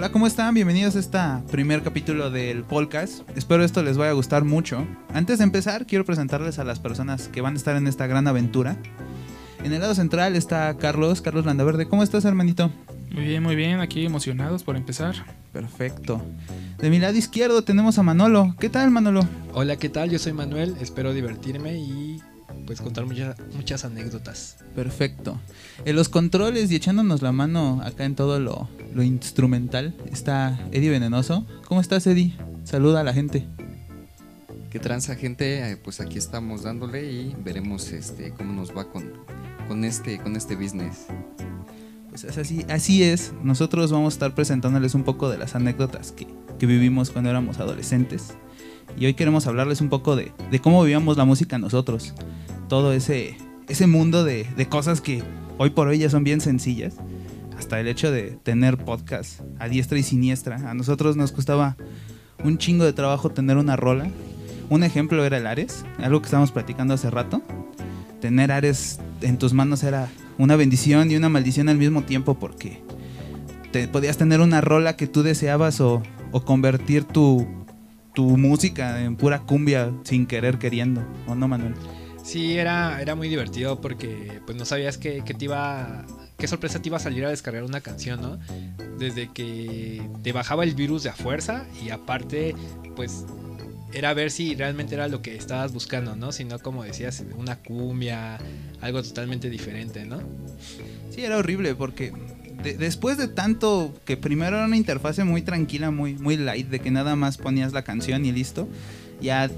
Hola, ¿cómo están? Bienvenidos a este primer capítulo del podcast. Espero esto les vaya a gustar mucho. Antes de empezar, quiero presentarles a las personas que van a estar en esta gran aventura. En el lado central está Carlos, Carlos Landaverde. ¿Cómo estás, hermanito? Muy bien, muy bien. Aquí emocionados por empezar. Perfecto. De mi lado izquierdo tenemos a Manolo. ¿Qué tal, Manolo? Hola, ¿qué tal? Yo soy Manuel. Espero divertirme y pues contar muchas, muchas anécdotas. Perfecto. En los controles y echándonos la mano acá en todo lo, lo instrumental está Eddie Venenoso. ¿Cómo estás, Eddie? Saluda a la gente. ¿Qué transa, gente? Eh, Pues aquí estamos dándole y veremos este cómo nos va con, con este con este business. Pues es así, así es. Nosotros vamos a estar presentándoles un poco de las anécdotas que, que vivimos cuando éramos adolescentes. Y hoy queremos hablarles un poco de, de cómo vivíamos la música nosotros. Todo ese, ese mundo de, de cosas que hoy por hoy ya son bien sencillas. Hasta el hecho de tener podcast a diestra y siniestra. A nosotros nos costaba un chingo de trabajo tener una rola. Un ejemplo era el Ares, algo que estábamos platicando hace rato. Tener Ares en tus manos era una bendición y una maldición al mismo tiempo porque te podías tener una rola que tú deseabas o, o convertir tu, tu música en pura cumbia sin querer queriendo, ¿o no, Manuel? Sí, era, era muy divertido porque pues no sabías que te iba qué sorpresa te iba a salir a descargar una canción, ¿no? Desde que te bajaba el virus de a fuerza y aparte pues era ver si realmente era lo que estabas buscando, ¿no? Si no como decías una cumbia, algo totalmente diferente, ¿no? Sí, era horrible porque de- después de tanto que primero era una interfase muy tranquila, muy, muy light, de que nada más ponías la canción y listo. Ya,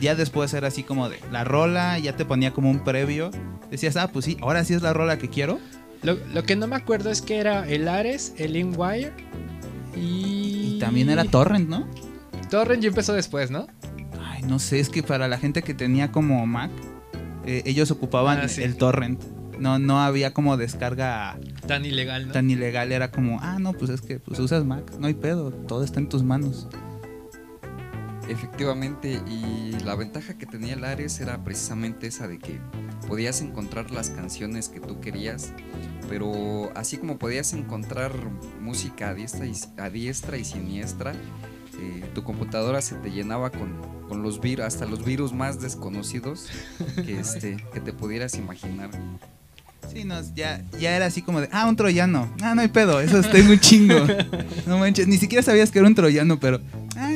ya después era así como de la rola, ya te ponía como un previo. Decías, ah, pues sí, ahora sí es la rola que quiero. Lo, lo que no me acuerdo es que era el Ares, el InWire y... Y también era Torrent, ¿no? Torrent ya empezó después, ¿no? Ay, no sé, es que para la gente que tenía como Mac, eh, ellos ocupaban Ah, sí. el torrent. No, no había como descarga Tan ilegal, ¿no? tan ilegal. Era como, ah, no, pues es que pues usas Mac, no hay pedo, todo está en tus manos. Efectivamente, y la ventaja que tenía el Ares era precisamente esa de que podías encontrar las canciones que tú querías, pero así como podías encontrar música a diestra y, a diestra y siniestra, eh, tu computadora se te llenaba con, con los virus, hasta los virus más desconocidos que, este, que te pudieras imaginar. Sí, no, ya, ya era así como de, ah, un troyano. Ah, no hay pedo, eso tengo un chingo. No manches, ni siquiera sabías que era un troyano, pero, ah,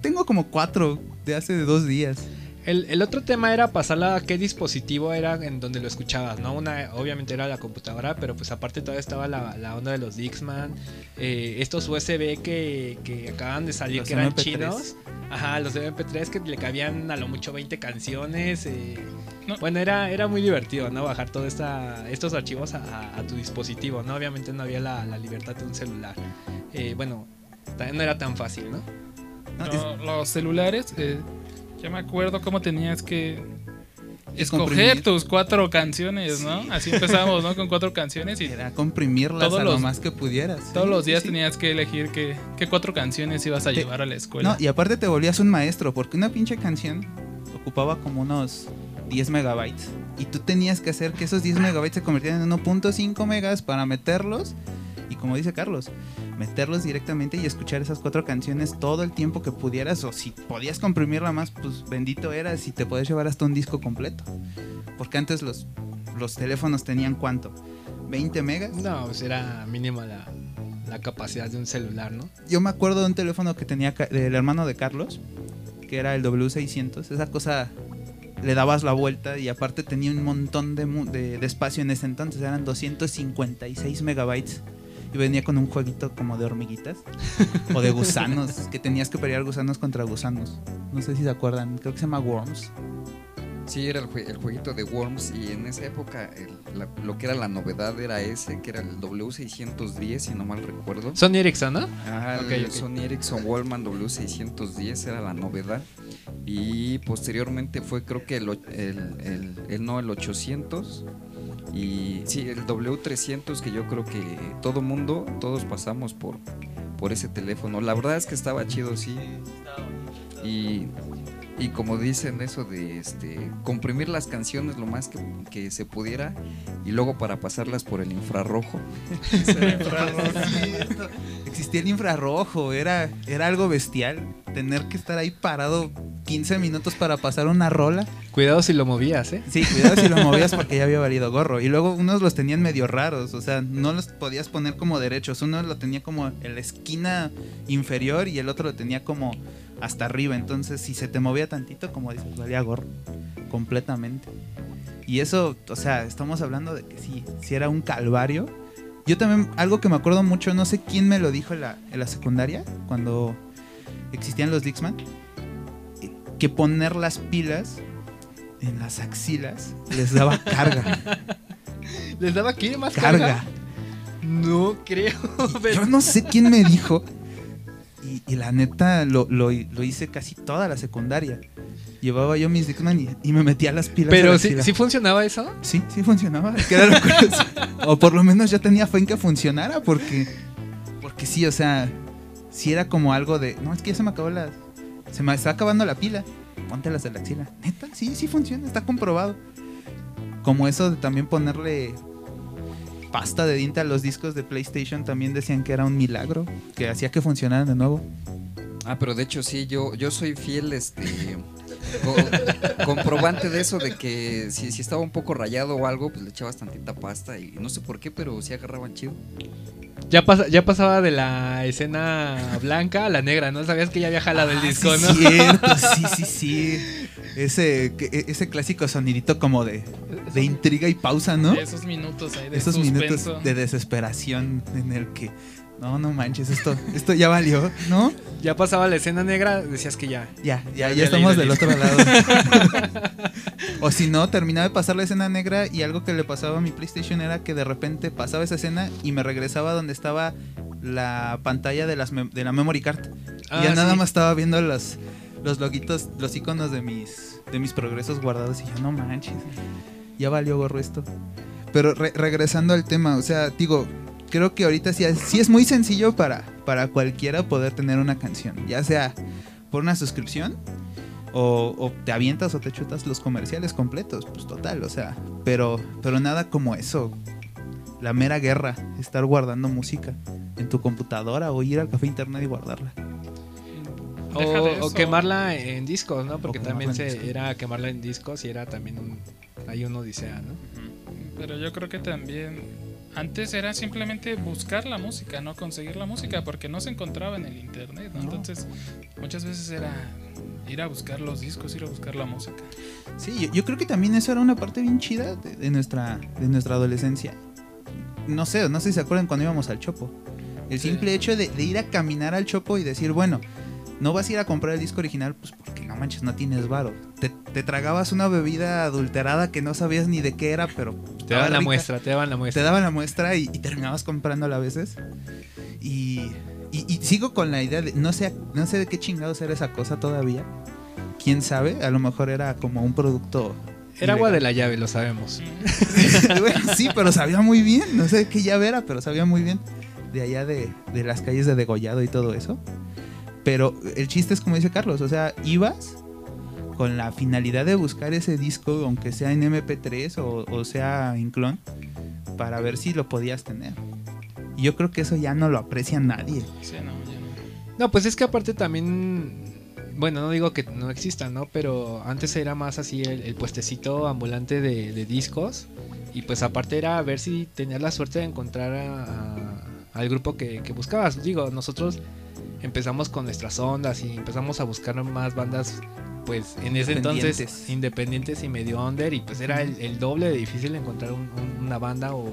tengo como cuatro de hace dos días. El, el otro tema era pasarla a qué dispositivo era en donde lo escuchabas, ¿no? Una, obviamente era la computadora, pero pues aparte todavía estaba la, la onda de los Dixman, eh, estos USB que, que acaban de salir, Los que eran MP3. chinos. Ajá, los de MP3 que le cabían a lo mucho 20 canciones. eh. No. Bueno, era, era muy divertido, ¿no? Bajar todos estos archivos a, a- a tu dispositivo, ¿no? Obviamente no había la, la libertad de un celular. Eh, bueno, también no era tan fácil, ¿no? ¿no? No, los celulares, eh, ya me acuerdo cómo tenías que Es escoger tus cuatro canciones, ¿no? Así empezamos, ¿no? Con cuatro canciones y Era comprimirlas Todos a lo más que pudieras. todos Sí, los días sí. tenías que elegir qué, qué cuatro canciones ibas a Te- llevar a la escuela. No, y aparte te volvías un maestro, porque una pinche canción ocupaba como unos 10 megabytes. Y tú tenías que hacer que esos 10 megabytes se convirtieran en 1.5 megas para meterlos. Y como dice Carlos, meterlos directamente y escuchar esas cuatro canciones todo el tiempo que pudieras. O si podías comprimirla más, pues bendito eras y te podías llevar hasta un disco completo. Porque antes los, los teléfonos tenían cuánto? 20 megas. No, pues era mínima la, la capacidad de un celular, ¿no? Yo me acuerdo de un teléfono que tenía del hermano de Carlos, que era el W600. Esa cosa le dabas la vuelta y aparte tenía un montón de, mu- de- de espacio en ese entonces. Eran 256 megabytes. Y venía con un jueguito como de hormiguitas o de gusanos, que tenías que pelear gusanos contra gusanos. No sé si se acuerdan, creo que se llama Worms. Sí, era el, jue- el jueguito de Worms y en esa época el- la- lo que era la novedad era ese, que era el W610, si no mal recuerdo. Sony Ericsson, ¿no? Ajá, Ok, el ok. Sony Ericsson Wallman W610 era la novedad. Y posteriormente fue creo que el, o- el, el- el- no, el 800. Y sí, el W300 que yo creo que todo mundo, todos pasamos por, por ese teléfono. La verdad es que estaba chido, sí. Y Y como dicen eso de este comprimir las canciones lo más que, que se pudiera y luego para pasarlas por el infrarrojo. Existía el infrarrojo, era, era algo bestial. Tener que estar ahí parado 15 minutos para pasar una rola. Cuidado si lo movías, ¿eh? Sí, cuidado si lo movías porque ya había valido gorro. Y luego unos los tenían medio raros, o sea, no los podías poner como derechos. Uno lo tenía como en la esquina inferior y el otro lo tenía como hasta arriba. Entonces, si se te movía tantito, como dices, valía gorro. Completamente. Y eso, o sea, estamos hablando de que sí, sí era un calvario. Yo también, algo que me acuerdo mucho, no sé quién me lo dijo en la, en la secundaria, cuando existían los Dixman, que poner las pilas en las axilas les daba carga. ¿Les daba qué? ¿Más carga. carga? No creo. pero- Yo no sé quién me dijo. Y, y la neta lo, lo- lo hice casi toda la secundaria. Llevaba yo mis Dixman y, y me metía las pilas. Pero la sí. ¿sí funcionaba eso? Sí, sí funcionaba. que era lo curioso. o por lo menos yo tenía fe en que funcionara porque porque sí, o sea, sí era como algo de, no, es que ya se me acabó la se me está acabando la pila. Póntelas de la axila. Neta, sí, sí funciona, está comprobado. Como eso de también ponerle pasta de diente a los discos de PlayStation también decían que era un milagro, que hacía que funcionaran de nuevo. Ah, pero de hecho sí, yo, yo soy fiel este co- comprobante de eso, de que si, si estaba un poco rayado o algo, pues le echabas tantita pasta y no sé por qué, pero sí agarraban chido. Ya, pasa- ya pasaba de la escena blanca a la negra, ¿no? Sabías que ya había jalado el Ah, disco, sí, ¿no? Cierto, sí, sí, sí. Ese, e, ese clásico sonidito como de, de intriga y pausa, ¿no? Esos minutos ahí de Esos suspenso. minutos de desesperación en el que, no, no manches, esto, esto ya valió, ¿no? Ya pasaba la escena negra, decías que ya. Ya, ya, Ya ya estamos del el otro lado. o si no, terminaba de pasar la escena negra y algo que le pasaba a mi PlayStation era que de repente pasaba esa escena y me regresaba donde estaba la pantalla de, las de la memory card. Ah, y ya nada sí. más estaba viendo los, los logitos, los iconos de mis, de mis progresos guardados y yo, no manches, ya valió gorro esto. Pero re- regresando al tema, o sea, digo, creo que ahorita sí, es- sí es muy sencillo para, para cualquiera poder tener una canción, ya sea por una suscripción o, o te avientas o te chutas los comerciales completos, pues total, o sea, pero, pero nada como eso. La mera guerra, estar guardando música en tu computadora o ir al café internet y guardarla. O, quemarla en discos, ¿no? Porque también se, era quemarla en discos y era también un, hay un odisea, ¿no? Pero yo creo que también antes era simplemente buscar la música, no conseguir la música, porque no se encontraba en el internet. ¿no? No. Entonces, muchas veces era ir a buscar los discos, ir a buscar la música. Sí, yo, yo creo que también eso era una parte bien chida de, de nuestra, de nuestra adolescencia. No sé, no sé si se acuerdan cuando íbamos al Chopo. El Sí. simple hecho de, de ir a caminar al Chopo y decir, bueno, no vas a ir a comprar el disco original, pues no manches, no tienes varo. Te, te tragabas una bebida adulterada que no sabías ni de qué era, pero Te daban la rica. muestra, te daban la Te muestra. daban la muestra y, y terminabas comprándola a veces. Y, y- y sigo con la idea de, no sé, no sé de qué chingados era esa cosa todavía. ¿Quién sabe? A lo mejor era como un producto... Era agua de la llave, lo sabemos. Bueno, sí, pero sabía muy bien. No sé qué llave era, pero sabía muy bien. De allá de, de las calles de Degollado y todo eso. Pero el chiste es como dice Carlos, o sea, ibas con la finalidad de buscar ese disco, aunque sea en MP3 o, o sea en clon, para ver si lo podías tener. Y yo creo que eso ya no lo aprecia nadie. Sí, no, ya no. No, pues es que aparte también, bueno, no digo que no exista, ¿no? Pero antes era más así el, el puestecito ambulante de, de discos. Y pues aparte era ver si tenías la suerte de encontrar a- a- al grupo que, que buscabas. Digo, nosotros empezamos con nuestras ondas y empezamos a buscar más bandas, pues en ese entonces Independientes. y medio under. Y pues era el, el doble de difícil encontrar un- un- una banda o,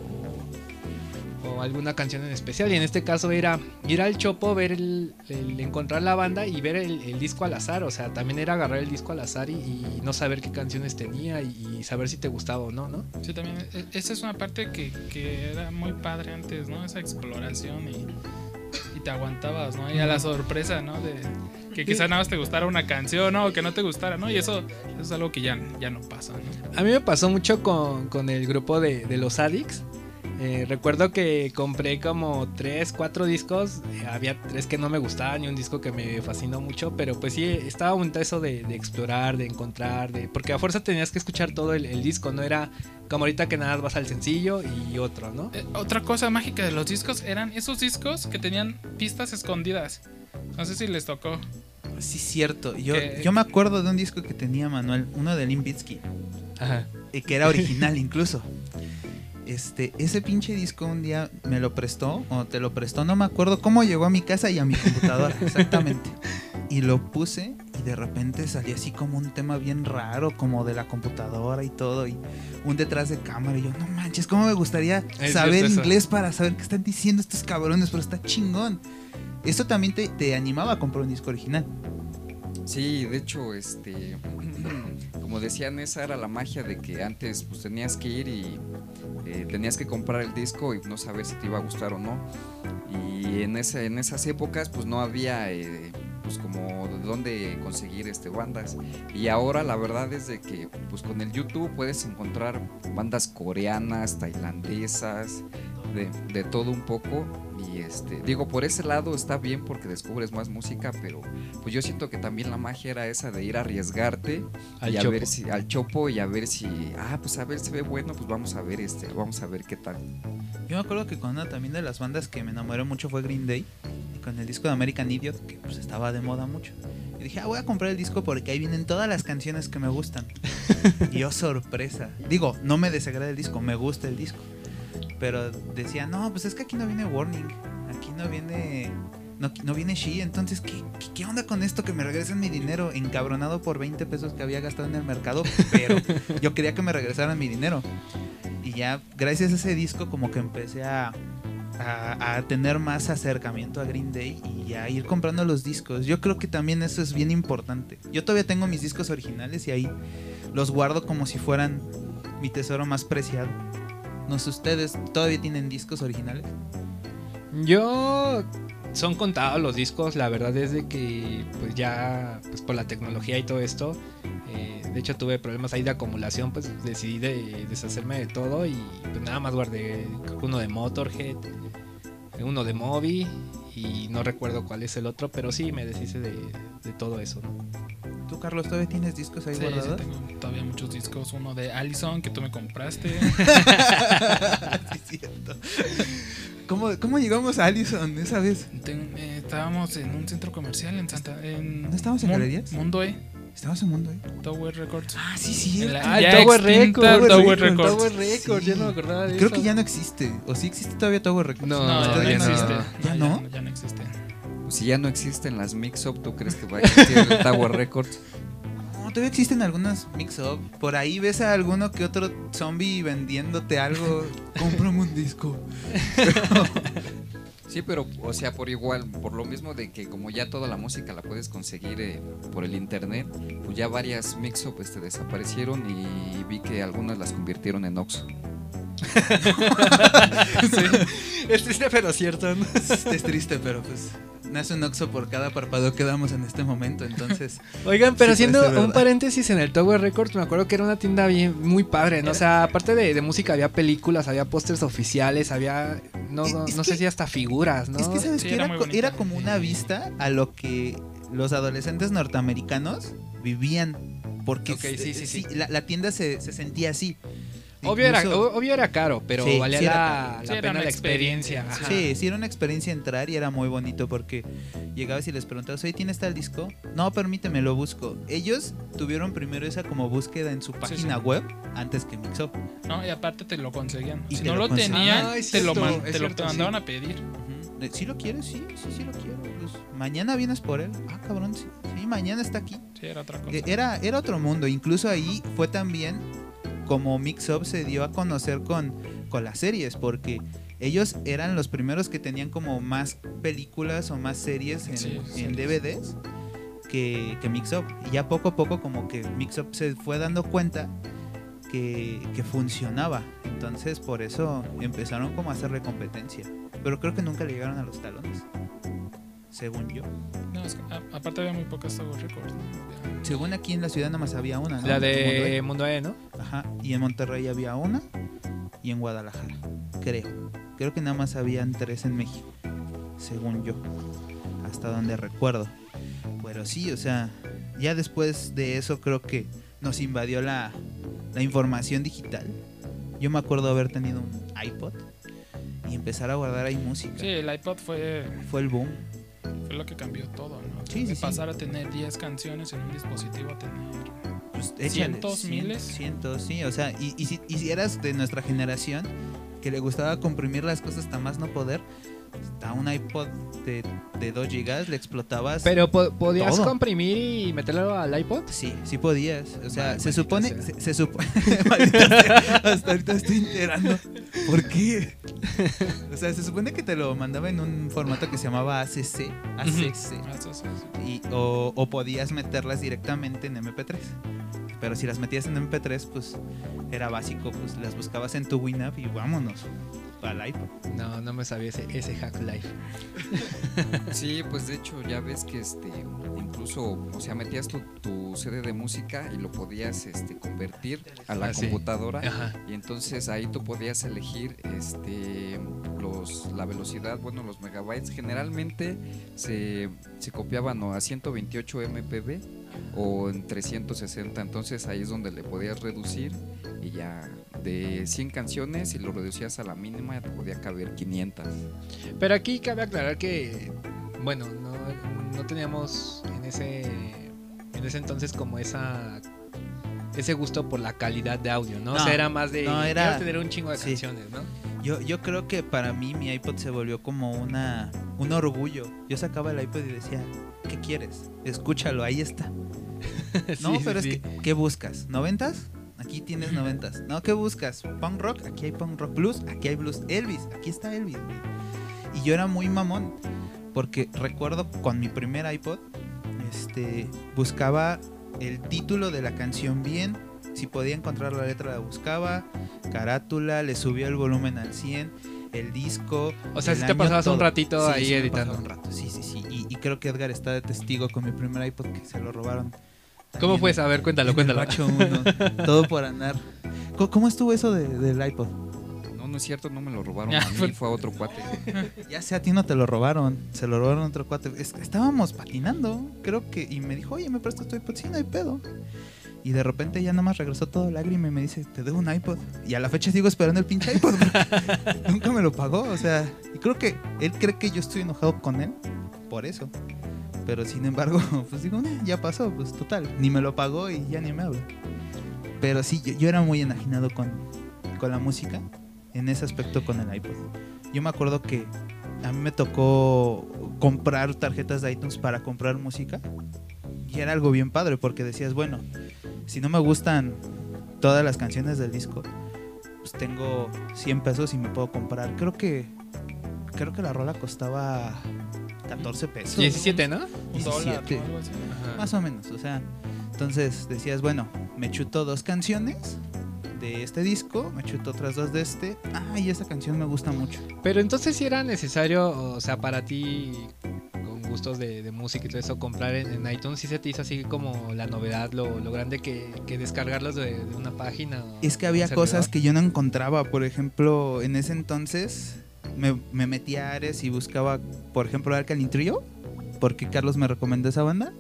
o alguna canción en especial. Y en este caso era ir al chopo, ver el, el- encontrar la banda y ver el, el disco al azar. O sea, también era agarrar el disco al azar y, y no saber qué canciones tenía y, y saber si te gustaba o no, ¿no? Sí, también. e- Esa es una parte que, que era muy padre antes, ¿no? Esa exploración y te aguantabas, ¿no? Y a la sorpresa, ¿no? De que quizá nada más te gustara una canción, ¿no? O que no te gustara, ¿no? Y eso, eso es algo que ya, ya no pasa, ¿no? A mí me pasó mucho con, con el grupo de, de los Addicts. Eh, recuerdo que compré como tres, cuatro discos. eh, había tres que no me gustaban y un disco que me fascinó mucho. Pero pues sí, estaba bonito eso de, de explorar, de encontrar. de Porque a fuerza tenías que escuchar todo el, el disco. No era como ahorita que nada vas al sencillo y otro, ¿no? Eh, otra cosa mágica de los discos eran esos discos que tenían pistas escondidas. No sé si les tocó. Sí, cierto. Yo, Que- yo me acuerdo de un disco que tenía Manuel, uno de Limp Bizkit, Ajá. y que era original incluso. Este, ese pinche disco un día me lo prestó, o te lo prestó, no me acuerdo cómo llegó a mi casa y a mi computadora, exactamente. Y lo puse y de repente salía así como un tema bien raro, como de la computadora y todo, y un detrás de cámara. Y yo, no manches, ¿cómo me gustaría Es saber inglés para saber qué están diciendo estos cabrones? Pero está chingón. Esto también te, te animaba a comprar un disco original. Sí, de hecho, este, como decían, esa era la magia de que antes pues tenías que ir y eh, tenías que comprar el disco y no saber si te iba a gustar o no. Y en, esa, en esas épocas pues no había eh, pues como de dónde conseguir este bandas. Y ahora la verdad es de que pues con el YouTube puedes encontrar bandas coreanas, tailandesas, de, de todo un poco. Y este, digo, por ese lado está bien porque descubres más música, pero pues yo siento que también la magia era esa de ir a arriesgarte Al y a chopo. ver si al chopo y a ver si ah pues a ver si ve bueno pues vamos a ver este vamos a ver qué tal Yo me acuerdo que con una también de las bandas que me enamoré mucho fue Green Day, con el disco de American Idiot, que pues estaba de moda mucho. Y dije, ah, voy a comprar el disco porque ahí vienen todas las canciones que me gustan. y yo, sorpresa. Digo, no me desagrada el disco, me gusta el disco. Pero decía, no, pues es que aquí no viene Warning, aquí no viene... No, no viene She, entonces ¿qué, qué, qué onda con esto? Que me regresen mi dinero encabronado por 20 pesos que había gastado en el mercado, pero yo quería que me regresaran mi dinero. Y ya, gracias a ese disco, como que empecé a, a, a tener más acercamiento a Green Day y a ir comprando los discos. Yo creo que también eso es bien importante. Yo todavía tengo mis discos originales y ahí los guardo como si fueran mi tesoro más preciado. No sé, ¿ustedes todavía tienen discos originales? Yo son contados los discos, la verdad es de que pues ya pues por la tecnología y todo esto, eh, de hecho tuve problemas ahí de acumulación, pues decidí de deshacerme de todo y pues nada más guardé uno de Motorhead, uno de Moby y no recuerdo cuál es el otro, pero sí me deshice de, todo eso. ¿Tú, Carlos, todavía tienes discos ahí Sí, sí, guardados? tengo todavía muchos discos. Uno de Allison que tú me compraste. sí, cierto. ¿Cómo, ¿Cómo llegamos a Allison esa vez? Ten- eh, estábamos en un centro comercial en Santa. En ¿No estábamos en Galerías? Mundo E, Estabas en Mundo, ¿eh? Tower Records. Ah, sí, sí. Ah, ya Tower Records, Tower Records, Records. Tower Records, Sí. yo no me acordaba de Creo eso. que ya no existe. ¿O sí existe todavía Tower Records? No, No, ¿Ustedes ya no no. existe. ¿Ya no? Ya, ya no existe. Si ya no existen las mix up tú crees que va a existir el Tower Records No, todavía existen algunas mix-up. Por ahí ves a alguno que otro zombie vendiéndote algo. Cómprame un disco. sí pero o sea por igual por lo mismo de que como ya toda la música la puedes conseguir eh, por el internet pues ya varias mix up este, desaparecieron y vi que algunas las convirtieron en Oxxo Es triste pero cierto, ¿no? es triste, pero pues nace un oxo por cada parpadeo que damos en este momento. Entonces, Oigan, pero Sí, haciendo un verdad. paréntesis en el Tower Records, me acuerdo que era una tienda bien muy padre, ¿no? O sea, aparte de, de música había películas, había pósters oficiales, había no, no, no sé si hasta figuras, ¿no? es que sabes Sí, que era era, bonito. como una vista a lo que los adolescentes norteamericanos vivían. Porque sí, sí, sí. La, la tienda se, se sentía así. Obvio era, Incluso- o- obvio era caro, pero Sí, valía sí era la, caro. la Sí, era pena la experiencia. experiencia. Sí, sí, era una experiencia entrar y era muy bonito porque llegabas y les preguntabas, oye, ¿tienes tal disco? No, permíteme, lo busco. Ellos tuvieron primero esa como búsqueda en su página sí. web antes que Mixup. No, y aparte te lo conseguían. Y si te no lo lo tenían, Ah, te, lo, man- te lo mandaban a pedir. Ujú. De, ¿Sí lo quieres? Sí, sí, sí lo quiero. Pues, mañana vienes por él. Ah, cabrón, sí. Sí, mañana está aquí. Sí, era otra cosa. Eh, Era, era otro mundo. Incluso ahí fue también como Mixup se dio a conocer con, con las series, porque ellos eran los primeros que tenían como más películas o más series en, Sí, en. DVDs que, que Mixup. Y ya poco a poco como que Mixup se fue dando cuenta que, que funcionaba. Entonces por eso empezaron como a hacerle competencia. Pero creo que nunca le llegaron a los talones. Según yo. No, es que, a- aparte había muy pocas Tower Records. Según aquí en la ciudad nada más había una. ¿no? La Mundo E. de Mundo E, ¿no? Ajá, y en Monterrey había una. y en Guadalajara, creo. Creo que nada más habían tres en México, según yo, hasta donde recuerdo. Pero sí, o sea, ya después de eso creo que nos invadió la, la información digital. Yo me acuerdo haber tenido un iPod y empezar a guardar ahí música. Sí, el iPod fue, Fue el boom. Fue lo que cambió todo, ¿no? Sí, de sí, sí. pasar a tener 10 canciones en un dispositivo a tener. Pues, ¿Cientos, cien- miles? Cientos, sí. O sea, y, y si, y si eras de nuestra generación que le gustaba comprimir las cosas hasta más no poder, hasta un iPod de, de 2 GB le explotabas. Pero po- podías Todo. comprimir y meterlo al iPod. Sí, sí podías. O sea, Mal- se supone. sea. Se, se supone. Hasta ahorita estoy enterando. ¿Por qué? O sea, se supone que te lo mandaba en un formato que se llamaba ACC. ACC. Y, o, o podías meterlas directamente en MP3. Pero si las metías en MP3, pues era básico, pues las buscabas en tu Winamp y vámonos No, no me sabía ese, ese hack life. Sí, pues de hecho ya ves que este incluso, o sea, metías tu, tu CD de música y lo podías este convertir a la Ah, computadora. Y entonces ahí tú podías elegir este los la velocidad, bueno, los megabytes. Generalmente se, se copiaban o a 128 mpb o en 360, entonces ahí es donde le podías reducir y ya de 100 canciones si lo reducías a la mínima ya te podía caber 500. Pero aquí cabe aclarar que, bueno, no, no teníamos en ese, en ese entonces como esa ese gusto por la calidad de audio, ¿no? o No, sea, era más de no, era- tener un chingo de sí. canciones, ¿no? Yo, yo creo que para mí mi iPod se volvió como una un orgullo. Yo sacaba el iPod y decía, ¿qué quieres? Escúchalo, ahí está. No, Sí, pero sí, es sí. que, ¿qué buscas? ¿Noventas? Aquí tienes noventas. No, ¿qué buscas? ¿Punk rock? Aquí hay punk rock. ¿Blues? Aquí hay blues. Elvis, aquí está Elvis. güey. Y yo era muy mamón. Porque recuerdo con mi primer iPod, este, buscaba el título de la canción bien. Si podía encontrar la letra, la buscaba. Carátula, le subía el volumen al 100. El disco. O sea, si te pasabas un ratito Sí, ahí sí editando. pasaba un rato, Sí, sí, sí. Creo que Edgar está de testigo con mi primer iPod que se lo robaron. ¿Cómo fue? A ver, cuéntalo, cuéntalo. uno. Todo por andar. ¿Cómo, cómo estuvo eso de- del iPod? No, no es cierto, no me lo robaron a mí, fue- a otro cuate. Ya sé, a ti no te lo robaron. Se lo robaron a otro cuate. Es que estábamos patinando, creo que. Y me dijo, oye, ¿me prestas tu iPod? Sí, no hay pedo. Y de repente ya nada más regresó todo lágrima y me dice, te debo un iPod. Y a la fecha sigo esperando el pinche iPod. nunca me lo pagó. O sea, y creo que él cree que yo estoy enojado con él por eso. Pero sin embargo, pues digo, "Nah, ya pasó, pues total. Ni me lo pagó y ya ni me habla. Pero sí, yo, yo era muy enajenado con, con la música. En ese aspecto con el iPod. Yo me acuerdo que a mí me tocó comprar tarjetas de iTunes para comprar música. Y era algo bien padre porque decías, bueno, si no me gustan todas las canciones del disco, pues tengo 100 pesos y me puedo comprar. Creo que creo que la rola costaba 14 pesos. 17, ¿no? Un dólar 17. o algo así. Ajá. Más o menos, o sea, entonces decías, bueno, me chuto dos canciones de este disco, me chuto otras dos de este. Ah, y esta canción me gusta mucho. Pero entonces si era necesario, o sea, para ti con gustos de, de música y todo eso, comprar en, en iTunes, si se te hizo así como la novedad, lo, lo grande que, que descargarlos de, de una página. Es que había cosas que yo no encontraba. Por ejemplo, en ese entonces me, me metía a Ares y buscaba, por ejemplo, Alkaline Trio, porque Carlos me recomendó esa banda.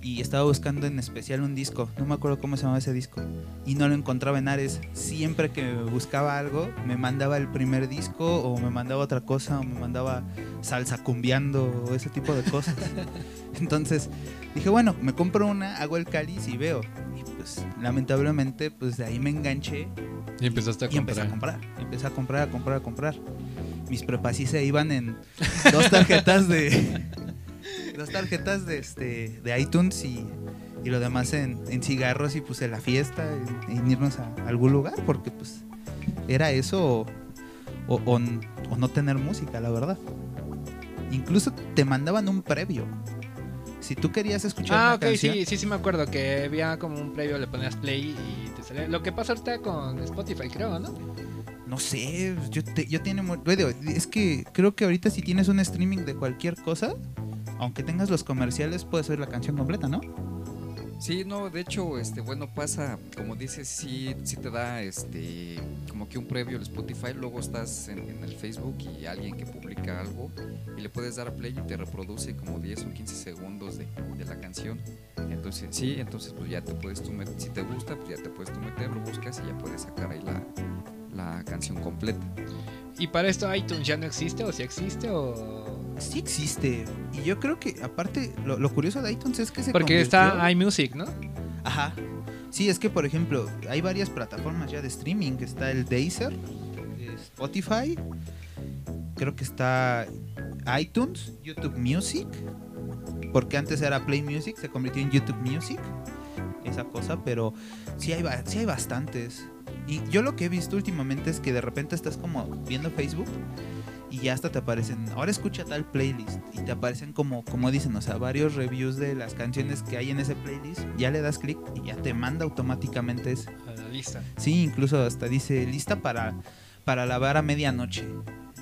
Y estaba buscando en especial un disco, no me acuerdo cómo se llamaba ese disco, y no lo encontraba en Ares. Siempre que buscaba algo, me mandaba el primer disco, o me mandaba otra cosa, o me mandaba salsa cumbiando, o ese tipo de cosas. Entonces dije, bueno, me compro una, hago el cáliz y veo. Y pues lamentablemente, pues de ahí me enganché Y empezaste a y empecé a comprar. comprar. Empecé a comprar, a comprar, a comprar. Mis prepas sí se iban en dos tarjetas de. dos tarjetas de este de iTunes y, y lo demás en, en cigarros y pues en la fiesta, en, en irnos a algún lugar, porque pues era eso o, o- o no tener música, la verdad. Incluso te mandaban un previo. Si tú querías escuchar Ah, una ok, canción, sí, sí, sí me acuerdo que había como un previo, le ponías play y te salía. Lo que pasa ahorita con Spotify, creo, ¿no? No sé, yo, te- yo tiene es que creo que ahorita si tienes un streaming de cualquier cosa, aunque tengas los comerciales, puedes oír la canción completa, ¿no? Sí, no, de hecho, este, bueno, pasa, como dices, sí, sí te da, este, como que un previo el Spotify, luego estás en, en el Facebook y alguien que publica algo y le puedes dar play y te reproduce como 10 o 15 segundos de, de la canción. Entonces, sí, entonces pues ya te puedes tú met- si te gusta, pues ya te puedes tú meter, lo buscas y ya puedes sacar ahí la, la canción completa. ¿Y para esto iTunes ya no existe o si existe o...? Sí existe. Y yo creo que, aparte, lo, lo curioso de iTunes es que se Porque convirtió- está iMusic, ¿no? Ajá. Sí, es que, por ejemplo, hay varias plataformas ya de streaming. Está el Deezer, Spotify, creo que está iTunes, YouTube Music, porque antes era Play Music, se convirtió en YouTube Music, esa cosa, pero sí hay, sí hay bastantes. Y yo lo que he visto últimamente es que de repente estás como viendo Facebook y ya hasta te aparecen, ahora escucha tal playlist y te aparecen como, como dicen, o sea, varios reviews de las canciones que hay en ese playlist, ya le das clic y ya te manda automáticamente ese. A la lista. Sí, incluso hasta dice lista para, para lavar a medianoche.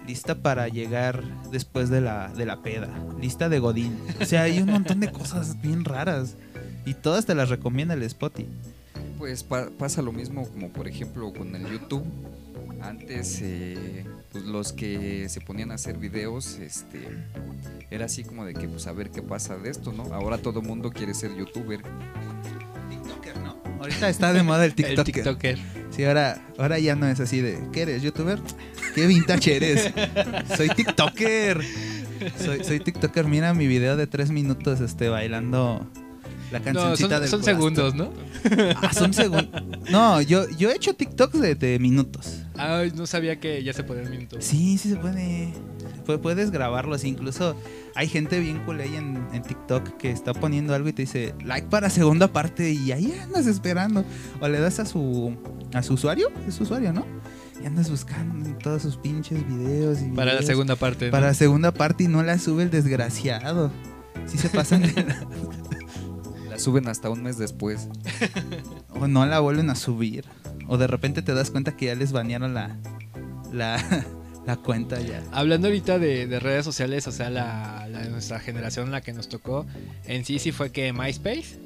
Lista para llegar después de la, de la peda. Lista de Godín. O sea, hay un montón de cosas bien raras. Y todas te las recomienda el Spotify. Pues pa- pasa lo mismo como por ejemplo con el YouTube. Antes eh, pues los que se ponían a hacer videos, este, era así como de que pues a ver qué pasa de esto, ¿no? Ahora todo el mundo quiere ser youtuber. TikToker, ¿no? Ahorita está de moda el TikToker. El TikToker. Sí, ahora, ahora ya no es así de ¿qué eres? ¿Youtuber? ¿Qué vintage eres? Soy TikToker. Soy, soy TikToker. Mira mi video de tres minutos este, bailando la No, cancioncita son, del son segundos, ¿no? Ah, son segundos. No, yo, yo he hecho TikToks de, de minutos. Ay, no sabía que ya se podía en minutos. Sí, sí se puede. Pu- Puedes grabarlos. Incluso hay gente bien cool ahí en, en TikTok que está poniendo algo y te dice like para segunda parte y ahí andas esperando. O le das a su, a su usuario, es su usuario, ¿no? Y andas buscando en todos sus pinches videos. Y Para la segunda parte. ¿no? Para la segunda parte y no la sube el desgraciado. Sí se pasan de la- La suben hasta un mes después. O no la vuelven a subir. O de repente te das cuenta que ya les banearon la, la, la cuenta ya. Hablando ahorita de, de redes sociales, o sea, la, la de nuestra generación, la que nos tocó, en sí sí fue que MySpace.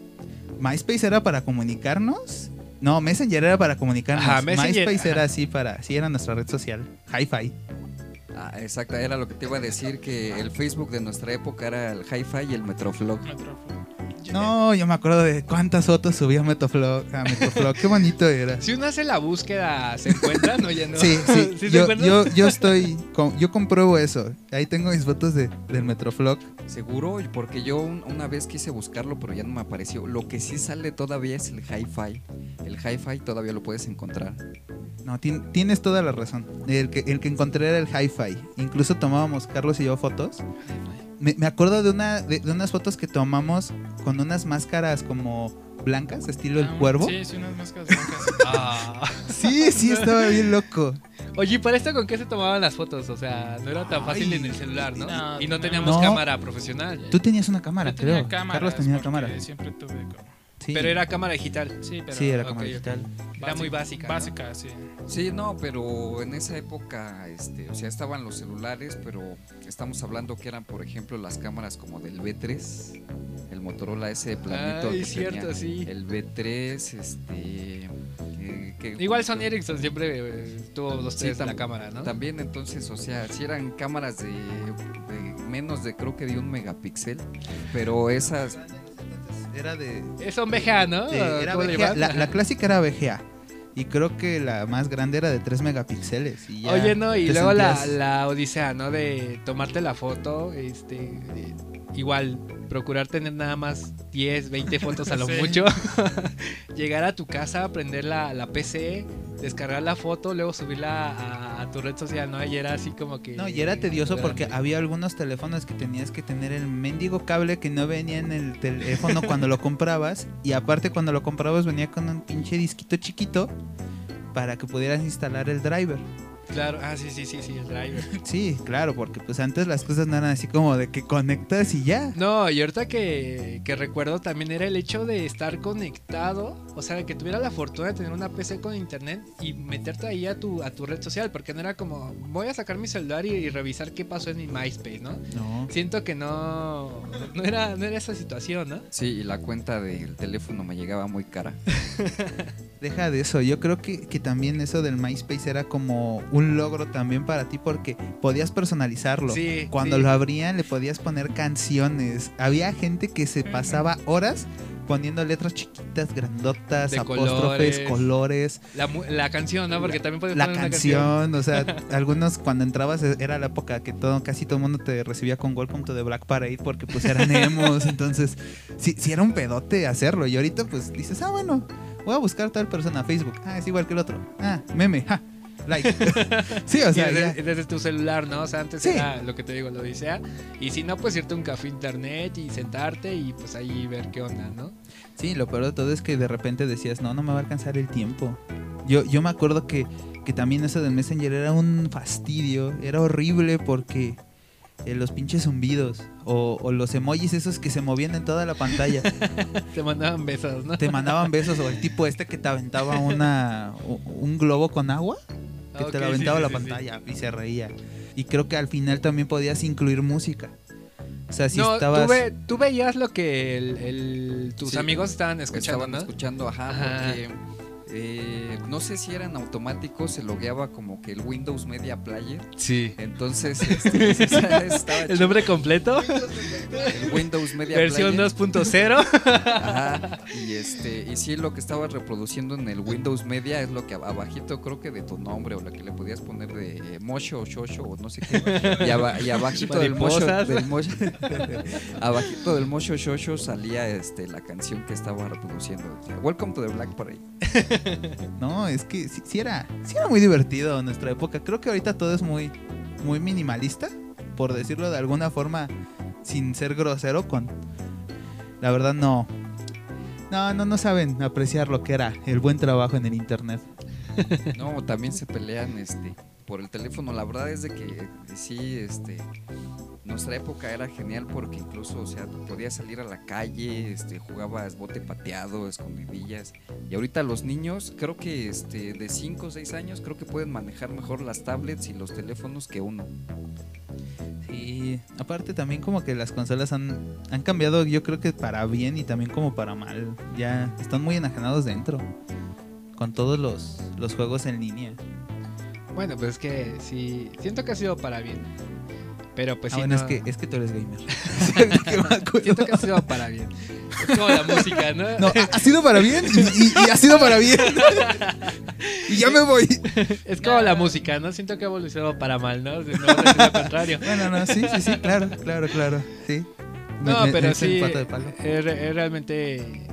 MySpace era para comunicarnos. No, Messenger era para comunicarnos. Ajá, Messenger, MySpace era así para, sí era nuestra red social. Hi-Fi. Ah, exacto, era lo que te iba a decir, que el Facebook de nuestra época era el Hi-Fi y el Metroflog. No, yo me acuerdo de cuántas fotos subía Metroflog. A Metroflog, qué bonito era. Si uno hace la búsqueda, ¿se encuentra? No, ya no. Sí, sí, yo, yo, yo estoy, yo compruebo eso. Ahí tengo mis fotos de, del Metroflog. Seguro, porque yo un- una vez quise buscarlo, pero ya no me apareció. Lo que sí sale todavía es el Hi-Fi. El Hi-Fi todavía lo puedes encontrar. No, tien- tienes toda la razón. El que, el que encontré era el hi-fi. Incluso tomábamos, Carlos y yo, fotos. Me, me acuerdo de, una, de, de unas fotos que tomamos con unas máscaras como blancas, estilo el Ah, cuervo. Sí, sí, unas máscaras blancas. Ah. Sí, sí, estaba bien loco. Oye, ¿y para esto con qué se tomaban las fotos? O sea, no era tan fácil Ay. en el celular, ¿no? No, y no teníamos- No. cámara profesional. Tú tenías una cámara, Yo tenía creo. cámaras Carlos tenía cámara. Siempre tuve como. Sí. Pero era cámara digital. Sí, pero. Sí, era cámara digital. Era muy básica. ¿no? Básica, sí. Sí, no, pero en esa época, este, o sea, estaban los celulares, pero estamos hablando que eran, por ejemplo, las cámaras como del B3, el Motorola ese planito Ay, que cierto, tenía, sí. el B3, este, que- que- Igual Sony Ericsson siempre eh, tuvo los Sí, tres de la cámara, ¿no? También entonces, o sea, si eran cámaras de, de menos de creo que de un megapíxel, pero esas Era de. Es un VGA, ¿no? de- era ¿Cómo le VGA. llaman? La, la clásica era VGA. Y creo que la más grande era de 3 megapíxeles. y ya Oye, no, y luego la, sentías- la odisea, ¿no? De tomarte la foto, este, igual, procurar tener nada más 10, 20 fotos a lo Sí. mucho, llegar a tu casa, prender la, la PC, descargar la foto, luego subirla a, a tu red social, ¿no? Y era así como que... No, y era tedioso porque había algunos teléfonos que tenías que tener el mendigo cable que no venía en el teléfono cuando lo comprabas. Y aparte cuando lo comprabas venía con un pinche disquito chiquito para que pudieras instalar el driver. Claro, ah, sí, sí, sí, sí, el driver. Sí, claro, porque pues antes las cosas no eran así como de que conectas y ya. No, y ahorita que, que recuerdo también era el hecho de estar conectado, o sea, que tuviera la fortuna de tener una PC con internet y meterte ahí a tu, a tu red social, porque no era como, voy a sacar mi celular y, y revisar qué pasó en mi MySpace, ¿no? No. Siento que no, no era, no era esa situación, ¿no? Sí, y la cuenta del teléfono me llegaba muy cara. Deja de eso, yo creo que, que también eso del MySpace era como un logro también para ti porque podías personalizarlo. Sí, Cuando sí. lo abrían le podías poner canciones. Había gente que se pasaba horas poniendo letras chiquitas, grandotas, De apóstrofes, colores. colores, La, la canción, ¿no? Porque también puedes la poner una canción, o sea, algunos cuando entrabas e- era la época que todo casi todo el mundo te recibía con Welcome to the Black Parade porque pues eran emos, entonces sí, sí era un pedote hacerlo y ahorita pues dices, "Ah, bueno, voy a buscar tal persona Facebook. Ah, es igual que el otro. Ah, meme, ja, like." sí, o sea, desde, tu celular, ¿no? O sea, antes Sí. era lo que te digo, lo odisea. Y si no, pues irte a un café internet y sentarte y pues ahí ver qué onda, ¿no? Sí, lo peor de todo es que de repente decías, no, no me va a alcanzar el tiempo. Yo, yo me acuerdo que, que también eso del Messenger era un fastidio, era horrible porque eh, los pinches zumbidos o, o los emojis esos que se movían en toda la pantalla Te mandaban besos, ¿no? te mandaban besos o el tipo este que te aventaba una, un globo con agua que te lo sí, aventaba sí, la sí, pantalla y se reía. Y creo que al final también podías incluir música. O sea, si no, estabas... tú, ve- tú veías lo que el- el- tus Sí, amigos estaban escuchando, Estaban ¿no? escuchando, ajá, Ajá. porque eh, no sé si eran automáticos, se logueaba como que el Windows Media Player. Sí. Entonces, este, estaba ¿El nombre completo? El Windows Media Versión Player. 2.0. Ajá, y este, y sí lo que estabas reproduciendo en el Windows Media es lo que ab- abajito creo que de tu nombre o la que le podías poner de eh, Mocho o Shosho o no sé qué. Y, y abajito del Mocho, Mariposas. del Mocho- abajito del Mocho Shosho salía este la canción que estaba reproduciendo. Welcome to the Black Parade. No, es que sí, era, era muy divertido en nuestra época. Creo que ahorita todo es muy, muy minimalista, por decirlo de alguna forma, sin ser grosero. Con la verdad no, no, no, no saben apreciar lo que era el buen trabajo en el internet. No, también se pelean este por el teléfono. La verdad es de que eh, sí, este nuestra época era genial porque incluso, o sea, podías salir a la calle, este, jugabas bote pateado, escondidillas. Y ahorita los niños, creo que este, de 5 o 6 años, creo que pueden manejar mejor las tablets y los teléfonos que uno. Sí, aparte también como que las consolas han, han cambiado, yo creo que para bien y también como para mal. Ya están muy enajenados dentro, con todos los, los juegos en línea. Bueno, pues es que sí, siento que ha sido para bien. Pero pues ah, sí, bueno, no- es que, es que tú eres gamer. Siento que ha sido para bien. Es como la música, ¿no? No, ha, ha sido para bien y, y- y ha sido para bien. y ya me voy. Es como la música, ¿no? Siento que ha evolucionado para mal, ¿no? No lo contrario. Bueno, no, sí, sí, sí, claro, claro, claro. Sí. No, Me- pero me sí, es realmente